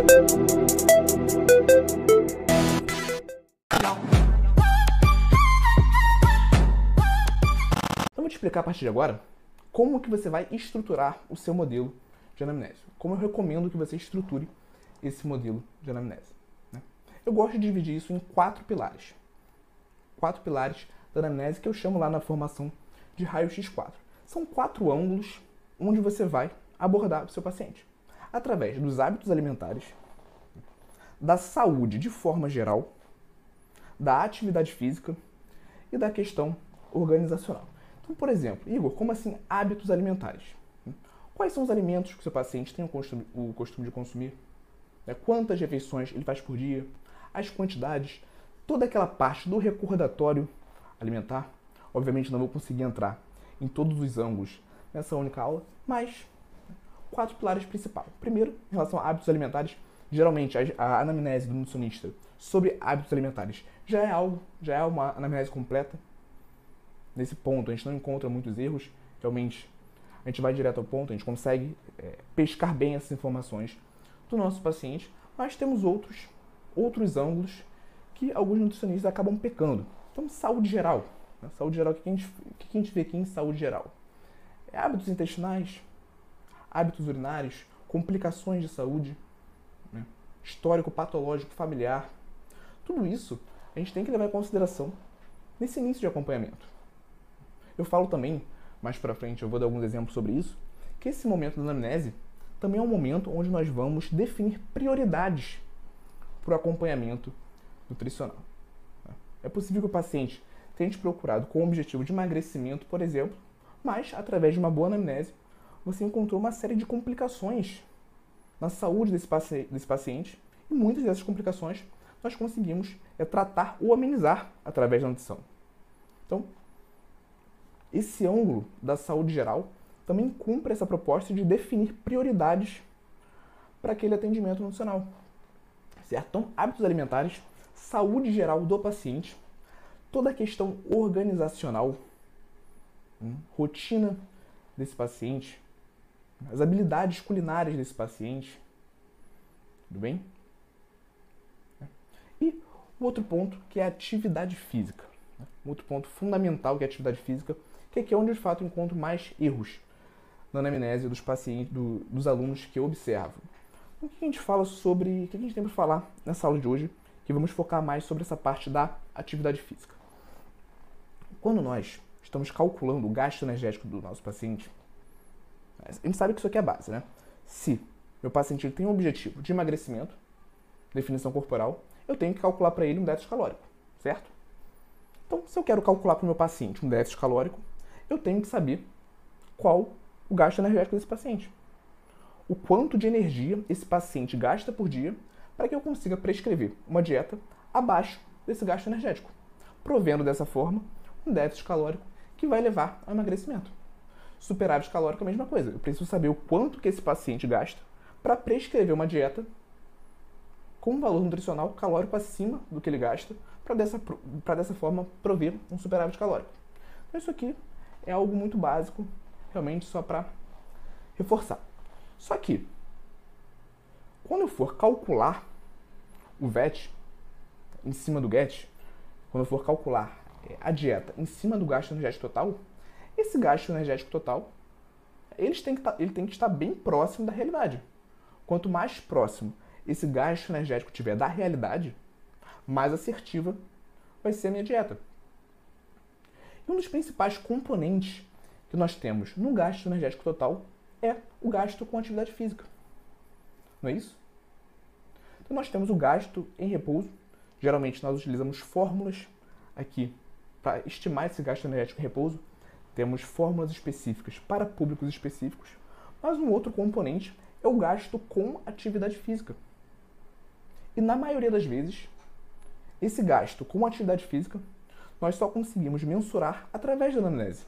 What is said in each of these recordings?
Então vou te explicar a partir de agora como que você vai estruturar o seu modelo de anamnese. Como eu recomendo que você estruture esse modelo de anamnese. Né? Eu gosto de dividir isso em quatro pilares. Quatro pilares da anamnese que eu chamo lá na formação de raio-x 4. São quatro ângulos onde você vai abordar o seu paciente. Através dos hábitos alimentares, da saúde de forma geral, da atividade física e da questão organizacional. Então, por exemplo, Igor, como assim hábitos alimentares? Quais são os alimentos que o seu paciente tem o costume, o costume de consumir? Né, quantas refeições ele faz por dia? As quantidades? Toda aquela parte do recordatório alimentar. Obviamente não vou conseguir entrar em todos os ângulos nessa única aula, mas quatro pilares principais. Primeiro, em relação a hábitos alimentares, geralmente a anamnese do nutricionista sobre hábitos alimentares já é algo, já é uma anamnese completa. Nesse ponto, a gente não encontra muitos erros, realmente a gente vai direto ao ponto, a gente consegue é, pescar bem essas informações do nosso paciente, mas temos outros, outros ângulos que alguns nutricionistas acabam pecando. Então, saúde geral. Né? Saúde geral, o que a, gente, o que a gente vê aqui em saúde geral? É hábitos intestinais, hábitos urinários, complicações de saúde, né? histórico patológico familiar. Tudo isso a gente tem que levar em consideração nesse início de acompanhamento. Eu falo também, mais para frente, eu vou dar alguns exemplos sobre isso, que esse momento da anamnese também é um momento onde nós vamos definir prioridades para o acompanhamento nutricional. É possível que o paciente tenha te procurado com o objetivo de emagrecimento, por exemplo, mas através de uma boa anamnese você encontrou uma série de complicações na saúde desse, paci desse paciente e muitas dessas complicações nós conseguimos é, tratar ou amenizar através da nutrição. Então, esse ângulo da saúde geral também cumpre essa proposta de definir prioridades para aquele atendimento nutricional. Certo? Então, hábitos alimentares, saúde geral do paciente, toda a questão organizacional, hum, rotina desse paciente, as habilidades culinárias desse paciente. Tudo bem? E o outro ponto que é a atividade física. Né? Outro ponto fundamental que é a atividade física, que aqui é onde de fato encontro mais erros na anamnese dos pacientes, do, dos alunos que eu observo. O que a gente fala sobre, o que a gente tem para falar nessa aula de hoje, que vamos focar mais sobre essa parte da atividade física. Quando nós estamos calculando o gasto energético do nosso paciente, a gente sabe que isso aqui é a base, né? Se meu paciente tem um objetivo de emagrecimento, definição corporal, eu tenho que calcular para ele um déficit calórico, certo? Então, se eu quero calcular para o meu paciente um déficit calórico, eu tenho que saber qual o gasto energético desse paciente. O quanto de energia esse paciente gasta por dia para que eu consiga prescrever uma dieta abaixo desse gasto energético, provendo dessa forma um déficit calórico que vai levar ao emagrecimento. Superávit calórico é a mesma coisa. Eu preciso saber o quanto que esse paciente gasta para prescrever uma dieta com um valor nutricional calórico acima do que ele gasta, para dessa, dessa forma prover um superávit calórico. Então, isso aqui é algo muito básico realmente só para reforçar. Só que, quando eu for calcular o VET em cima do GET, quando eu for calcular é, a dieta em cima do gasto energético total, esse gasto energético total eles têm que tá, ele tem que estar bem próximo da realidade. Quanto mais próximo esse gasto energético tiver da realidade, mais assertiva vai ser a minha dieta. E um dos principais componentes que nós temos no gasto energético total é o gasto com atividade física. Não é isso? Então nós temos o gasto em repouso. Geralmente nós utilizamos fórmulas aqui para estimar esse gasto energético em repouso. Temos fórmulas específicas para públicos específicos. Mas um outro componente é o gasto com atividade física. E na maioria das vezes, esse gasto com atividade física nós só conseguimos mensurar através da anamnese.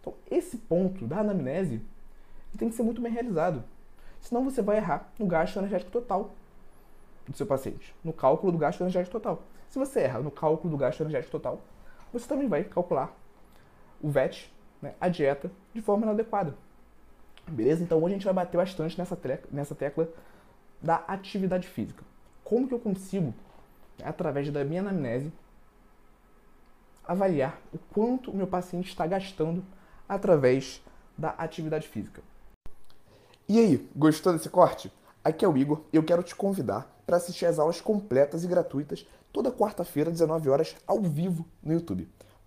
Então, esse ponto da anamnese tem que ser muito bem realizado. Senão você vai errar no gasto energético total do seu paciente, no cálculo do gasto energético total. Se você erra no cálculo do gasto energético total, você também vai calcular o VET, né, a dieta, de forma inadequada. Beleza? Então hoje a gente vai bater bastante nessa, nessa tecla da atividade física. Como que eu consigo, através da minha anamnese, avaliar o quanto o meu paciente está gastando através da atividade física. E aí, gostou desse corte? Aqui é o Igor e eu quero te convidar para assistir às aulas completas e gratuitas toda quarta-feira, 19 horas, ao vivo no YouTube.